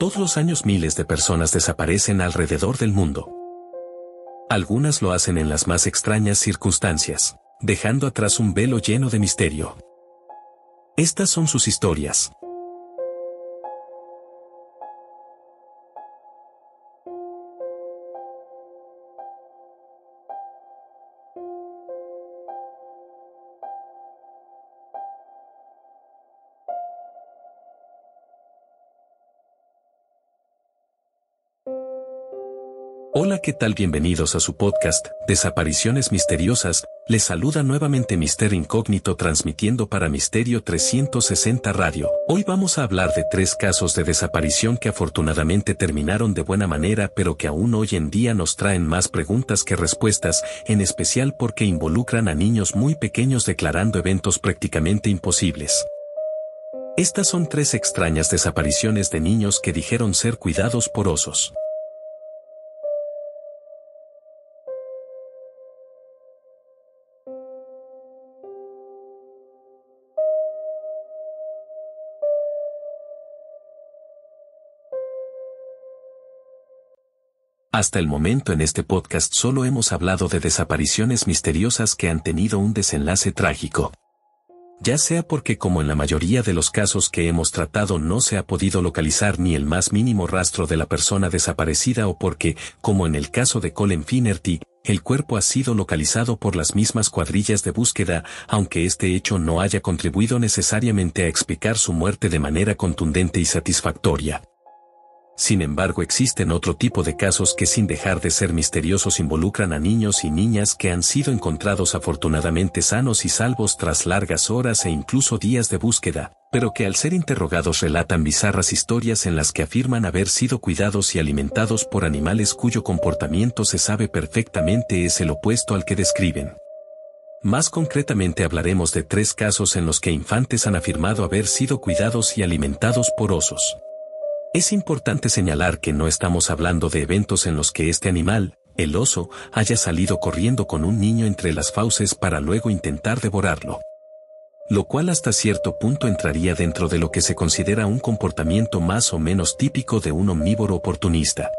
Todos los años miles de personas desaparecen alrededor del mundo. Algunas lo hacen en las más extrañas circunstancias, dejando atrás un velo lleno de misterio. Estas son sus historias. Hola, ¿qué tal? Bienvenidos a su podcast, Desapariciones Misteriosas. Les saluda nuevamente Mister Incógnito transmitiendo para Misterio 360 Radio. Hoy vamos a hablar de tres casos de desaparición que afortunadamente terminaron de buena manera pero que aún hoy en día nos traen más preguntas que respuestas, en especial porque involucran a niños muy pequeños declarando eventos prácticamente imposibles. Estas son tres extrañas desapariciones de niños que dijeron ser cuidados por osos. Hasta el momento en este podcast solo hemos hablado de desapariciones misteriosas que han tenido un desenlace trágico. Ya sea porque como en la mayoría de los casos que hemos tratado no se ha podido localizar ni el más mínimo rastro de la persona desaparecida o porque, como en el caso de Colin Finnerty, el cuerpo ha sido localizado por las mismas cuadrillas de búsqueda, aunque este hecho no haya contribuido necesariamente a explicar su muerte de manera contundente y satisfactoria. Sin embargo existen otro tipo de casos que sin dejar de ser misteriosos involucran a niños y niñas que han sido encontrados afortunadamente sanos y salvos tras largas horas e incluso días de búsqueda, pero que al ser interrogados relatan bizarras historias en las que afirman haber sido cuidados y alimentados por animales cuyo comportamiento se sabe perfectamente es el opuesto al que describen. Más concretamente hablaremos de tres casos en los que infantes han afirmado haber sido cuidados y alimentados por osos. Es importante señalar que no estamos hablando de eventos en los que este animal, el oso, haya salido corriendo con un niño entre las fauces para luego intentar devorarlo. Lo cual hasta cierto punto entraría dentro de lo que se considera un comportamiento más o menos típico de un omnívoro oportunista.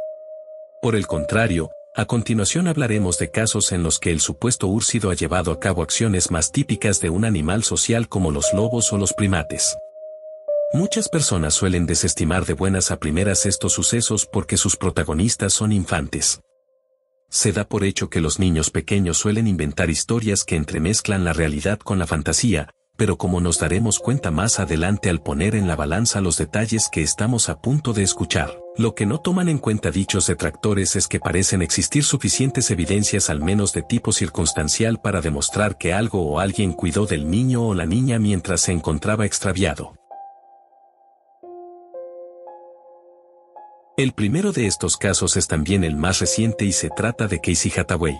Por el contrario, a continuación hablaremos de casos en los que el supuesto úrcido ha llevado a cabo acciones más típicas de un animal social como los lobos o los primates. Muchas personas suelen desestimar de buenas a primeras estos sucesos porque sus protagonistas son infantes. Se da por hecho que los niños pequeños suelen inventar historias que entremezclan la realidad con la fantasía, pero como nos daremos cuenta más adelante al poner en la balanza los detalles que estamos a punto de escuchar, lo que no toman en cuenta dichos detractores es que parecen existir suficientes evidencias al menos de tipo circunstancial para demostrar que algo o alguien cuidó del niño o la niña mientras se encontraba extraviado. El primero de estos casos es también el más reciente y se trata de Casey Hathaway.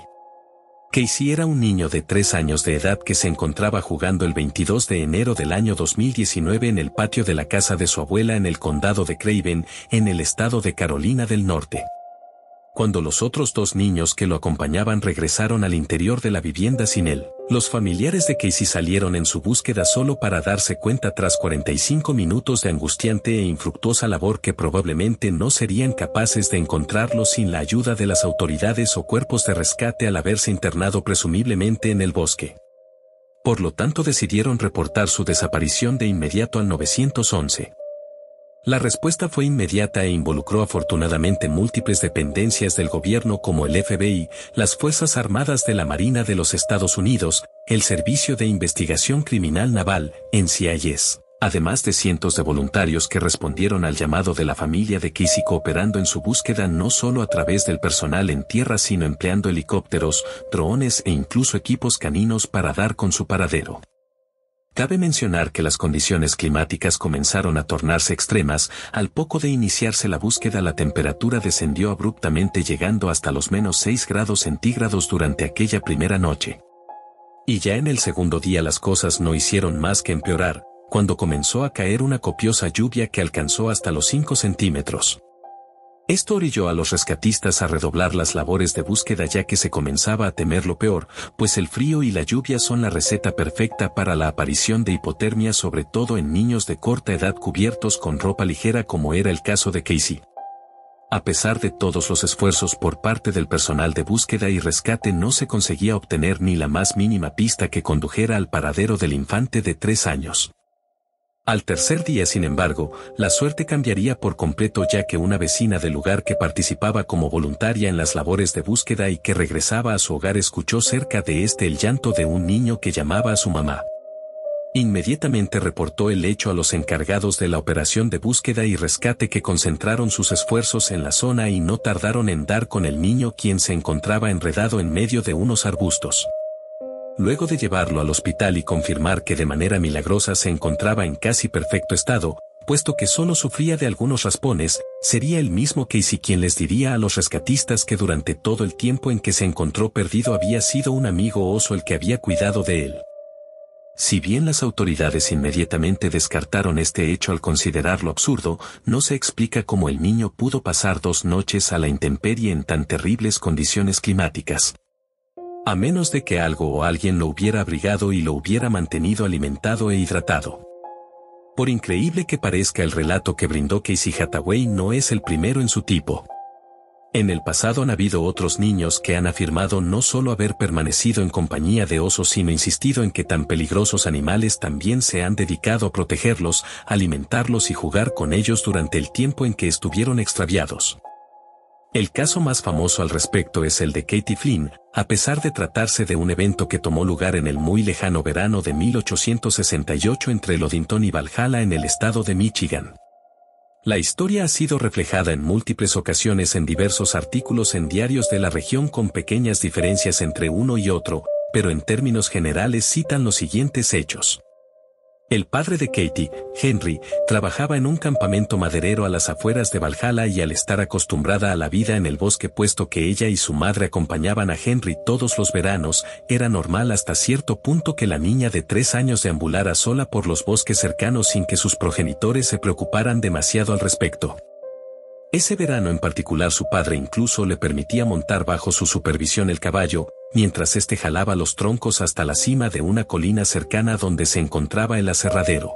Casey era un niño de 3 años de edad que se encontraba jugando el 22 de enero del año 2019 en el patio de la casa de su abuela en el condado de Craven, en el estado de Carolina del Norte. Cuando los otros dos niños que lo acompañaban regresaron al interior de la vivienda sin él, los familiares de Casey salieron en su búsqueda solo para darse cuenta tras 45 minutos de angustiante e infructuosa labor que probablemente no serían capaces de encontrarlo sin la ayuda de las autoridades o cuerpos de rescate al haberse internado presumiblemente en el bosque. Por lo tanto decidieron reportar su desaparición de inmediato al 911. La respuesta fue inmediata e involucró afortunadamente múltiples dependencias del gobierno como el FBI, las Fuerzas Armadas de la Marina de los Estados Unidos, el Servicio de Investigación Criminal Naval, NCIS, además de cientos de voluntarios que respondieron al llamado de la familia de Casey cooperando en su búsqueda no solo a través del personal en tierra sino empleando helicópteros, drones e incluso equipos caninos para dar con su paradero. Cabe mencionar que las condiciones climáticas comenzaron a tornarse extremas, al poco de iniciarse la búsqueda la temperatura descendió abruptamente llegando hasta los menos 6 grados centígrados durante aquella primera noche. Y ya en el segundo día las cosas no hicieron más que empeorar, cuando comenzó a caer una copiosa lluvia que alcanzó hasta los 5 centímetros. Esto orilló a los rescatistas a redoblar las labores de búsqueda ya que se comenzaba a temer lo peor, pues el frío y la lluvia son la receta perfecta para la aparición de hipotermia sobre todo en niños de corta edad cubiertos con ropa ligera como era el caso de Casey. A pesar de todos los esfuerzos por parte del personal de búsqueda y rescate no se conseguía obtener ni la más mínima pista que condujera al paradero del infante de tres años. Al tercer día, sin embargo, la suerte cambiaría por completo ya que una vecina del lugar que participaba como voluntaria en las labores de búsqueda y que regresaba a su hogar escuchó cerca de este el llanto de un niño que llamaba a su mamá. Inmediatamente reportó el hecho a los encargados de la operación de búsqueda y rescate que concentraron sus esfuerzos en la zona y no tardaron en dar con el niño quien se encontraba enredado en medio de unos arbustos. Luego de llevarlo al hospital y confirmar que de manera milagrosa se encontraba en casi perfecto estado, puesto que solo sufría de algunos raspones, sería el mismo Casey quien les diría a los rescatistas que durante todo el tiempo en que se encontró perdido había sido un amigo oso el que había cuidado de él. Si bien las autoridades inmediatamente descartaron este hecho al considerarlo absurdo, no se explica cómo el niño pudo pasar dos noches a la intemperie en tan terribles condiciones climáticas. A menos de que algo o alguien lo hubiera abrigado y lo hubiera mantenido alimentado e hidratado. Por increíble que parezca el relato que brindó Casey Hathaway no es el primero en su tipo. En el pasado han habido otros niños que han afirmado no solo haber permanecido en compañía de osos sino insistido en que tan peligrosos animales también se han dedicado a protegerlos, alimentarlos y jugar con ellos durante el tiempo en que estuvieron extraviados. El caso más famoso al respecto es el de Katie Flynn, a pesar de tratarse de un evento que tomó lugar en el muy lejano verano de 1868 entre Lodington y Valhalla en el estado de Michigan. La historia ha sido reflejada en múltiples ocasiones en diversos artículos en diarios de la región con pequeñas diferencias entre uno y otro, pero en términos generales citan los siguientes hechos. El padre de Katie, Henry, trabajaba en un campamento maderero a las afueras de Valhalla y al estar acostumbrada a la vida en el bosque puesto que ella y su madre acompañaban a Henry todos los veranos, era normal hasta cierto punto que la niña de tres años deambulara sola por los bosques cercanos sin que sus progenitores se preocuparan demasiado al respecto. Ese verano en particular su padre incluso le permitía montar bajo su supervisión el caballo, mientras éste jalaba los troncos hasta la cima de una colina cercana donde se encontraba el aserradero.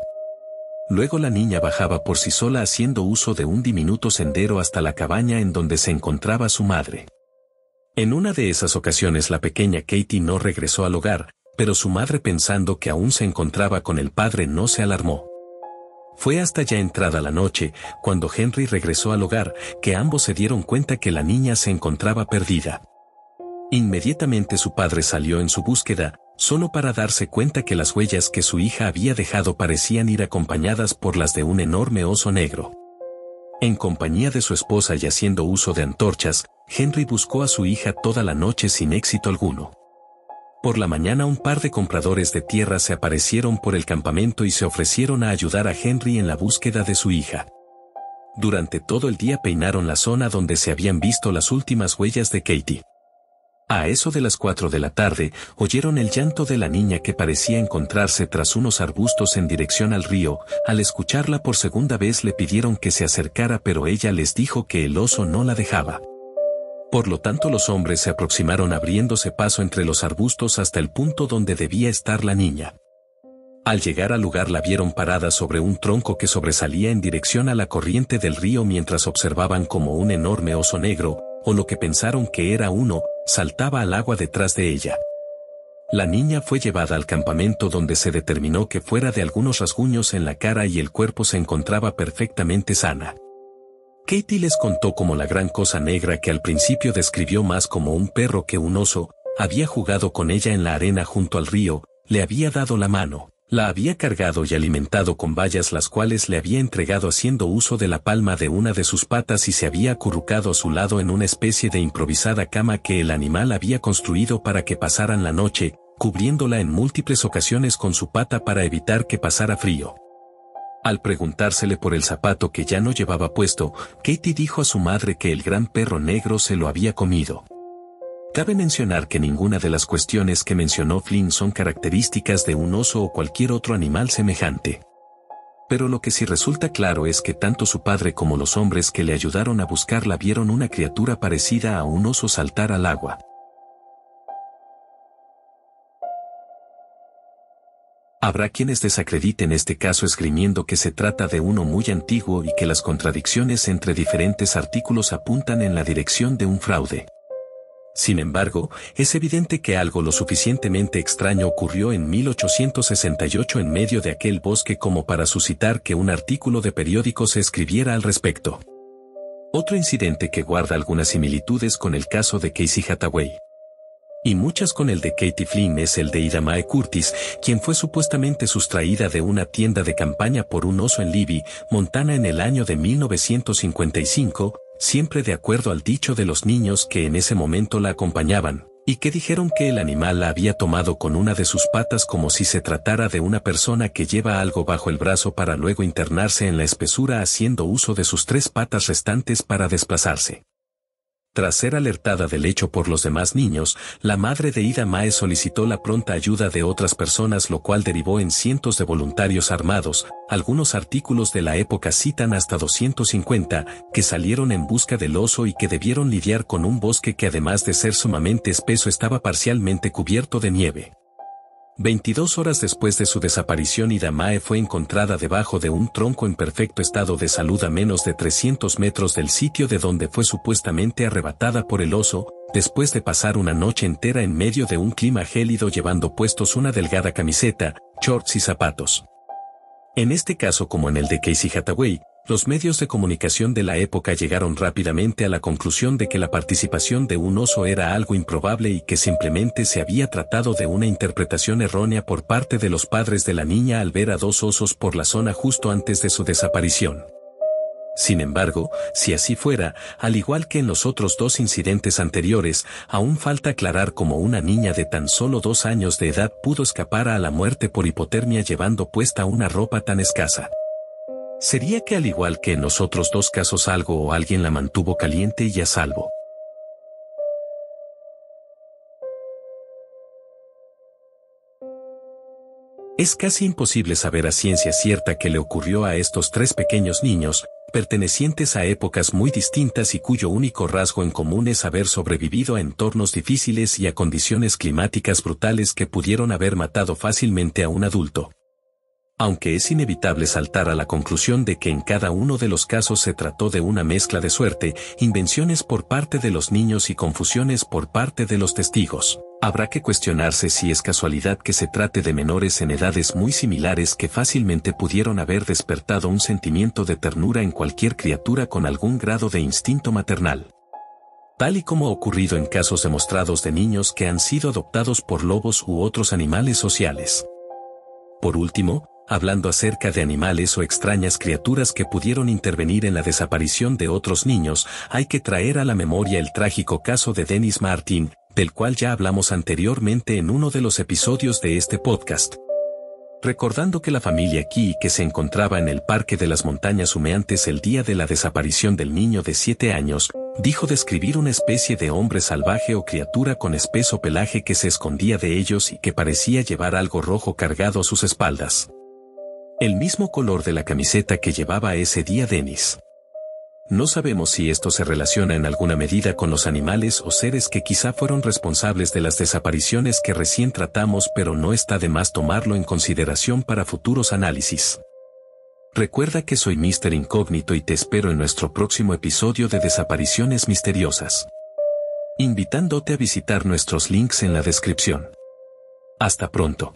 Luego la niña bajaba por sí sola haciendo uso de un diminuto sendero hasta la cabaña en donde se encontraba su madre. En una de esas ocasiones la pequeña Katie no regresó al hogar, pero su madre pensando que aún se encontraba con el padre no se alarmó. Fue hasta ya entrada la noche, cuando Henry regresó al hogar, que ambos se dieron cuenta que la niña se encontraba perdida. Inmediatamente su padre salió en su búsqueda, solo para darse cuenta que las huellas que su hija había dejado parecían ir acompañadas por las de un enorme oso negro. En compañía de su esposa y haciendo uso de antorchas, Henry buscó a su hija toda la noche sin éxito alguno. Por la mañana un par de compradores de tierra se aparecieron por el campamento y se ofrecieron a ayudar a Henry en la búsqueda de su hija. Durante todo el día peinaron la zona donde se habían visto las últimas huellas de Katie. A eso de las cuatro de la tarde, oyeron el llanto de la niña que parecía encontrarse tras unos arbustos en dirección al río, al escucharla por segunda vez le pidieron que se acercara pero ella les dijo que el oso no la dejaba. Por lo tanto los hombres se aproximaron abriéndose paso entre los arbustos hasta el punto donde debía estar la niña. Al llegar al lugar la vieron parada sobre un tronco que sobresalía en dirección a la corriente del río mientras observaban como un enorme oso negro, o lo que pensaron que era uno, saltaba al agua detrás de ella. La niña fue llevada al campamento donde se determinó que fuera de algunos rasguños en la cara y el cuerpo se encontraba perfectamente sana. Katie les contó como la gran cosa negra que al principio describió más como un perro que un oso, había jugado con ella en la arena junto al río, le había dado la mano, la había cargado y alimentado con bayas las cuales le había entregado haciendo uso de la palma de una de sus patas y se había acurrucado a su lado en una especie de improvisada cama que el animal había construido para que pasaran la noche, cubriéndola en múltiples ocasiones con su pata para evitar que pasara frío. Al preguntársele por el zapato que ya no llevaba puesto, Katie dijo a su madre que el gran perro negro se lo había comido. Cabe mencionar que ninguna de las cuestiones que mencionó Flynn son características de un oso o cualquier otro animal semejante. Pero lo que sí resulta claro es que tanto su padre como los hombres que le ayudaron a buscarla vieron una criatura parecida a un oso saltar al agua. Habrá quienes desacrediten este caso esgrimiendo que se trata de uno muy antiguo y que las contradicciones entre diferentes artículos apuntan en la dirección de un fraude. Sin embargo, es evidente que algo lo suficientemente extraño ocurrió en 1868 en medio de aquel bosque como para suscitar que un artículo de periódico se escribiera al respecto. Otro incidente que guarda algunas similitudes con el caso de Casey Hathaway y muchas con el de Katie Flynn es el de Ida Mae Curtis, quien fue supuestamente sustraída de una tienda de campaña por un oso en Libby, Montana en el año de 1955, siempre de acuerdo al dicho de los niños que en ese momento la acompañaban, y que dijeron que el animal la había tomado con una de sus patas como si se tratara de una persona que lleva algo bajo el brazo para luego internarse en la espesura haciendo uso de sus tres patas restantes para desplazarse. Tras ser alertada del hecho por los demás niños, la madre de Ida Mae solicitó la pronta ayuda de otras personas lo cual derivó en cientos de voluntarios armados, algunos artículos de la época citan hasta 250, que salieron en busca del oso y que debieron lidiar con un bosque que además de ser sumamente espeso estaba parcialmente cubierto de nieve. 22 horas después de su desaparición Idamae fue encontrada debajo de un tronco en perfecto estado de salud a menos de 300 metros del sitio de donde fue supuestamente arrebatada por el oso, después de pasar una noche entera en medio de un clima gélido llevando puestos una delgada camiseta, shorts y zapatos. En este caso como en el de Casey Hathaway, los medios de comunicación de la época llegaron rápidamente a la conclusión de que la participación de un oso era algo improbable y que simplemente se había tratado de una interpretación errónea por parte de los padres de la niña al ver a dos osos por la zona justo antes de su desaparición. Sin embargo, si así fuera, al igual que en los otros dos incidentes anteriores, aún falta aclarar cómo una niña de tan solo dos años de edad pudo escapar a la muerte por hipotermia llevando puesta una ropa tan escasa. ¿Sería que al igual que en los otros dos casos algo o alguien la mantuvo caliente y a salvo? Es casi imposible saber a ciencia cierta qué le ocurrió a estos tres pequeños niños, pertenecientes a épocas muy distintas y cuyo único rasgo en común es haber sobrevivido a entornos difíciles y a condiciones climáticas brutales que pudieron haber matado fácilmente a un adulto aunque es inevitable saltar a la conclusión de que en cada uno de los casos se trató de una mezcla de suerte, invenciones por parte de los niños y confusiones por parte de los testigos. Habrá que cuestionarse si es casualidad que se trate de menores en edades muy similares que fácilmente pudieron haber despertado un sentimiento de ternura en cualquier criatura con algún grado de instinto maternal. Tal y como ha ocurrido en casos demostrados de niños que han sido adoptados por lobos u otros animales sociales. Por último, hablando acerca de animales o extrañas criaturas que pudieron intervenir en la desaparición de otros niños, hay que traer a la memoria el trágico caso de Dennis Martin, del cual ya hablamos anteriormente en uno de los episodios de este podcast. Recordando que la familia Key que se encontraba en el Parque de las Montañas Humeantes el día de la desaparición del niño de 7 años, dijo describir una especie de hombre salvaje o criatura con espeso pelaje que se escondía de ellos y que parecía llevar algo rojo cargado a sus espaldas. El mismo color de la camiseta que llevaba ese día Dennis. No sabemos si esto se relaciona en alguna medida con los animales o seres que quizá fueron responsables de las desapariciones que recién tratamos pero no está de más tomarlo en consideración para futuros análisis. Recuerda que soy Mr. Incógnito y te espero en nuestro próximo episodio de Desapariciones Misteriosas. Invitándote a visitar nuestros links en la descripción. Hasta pronto.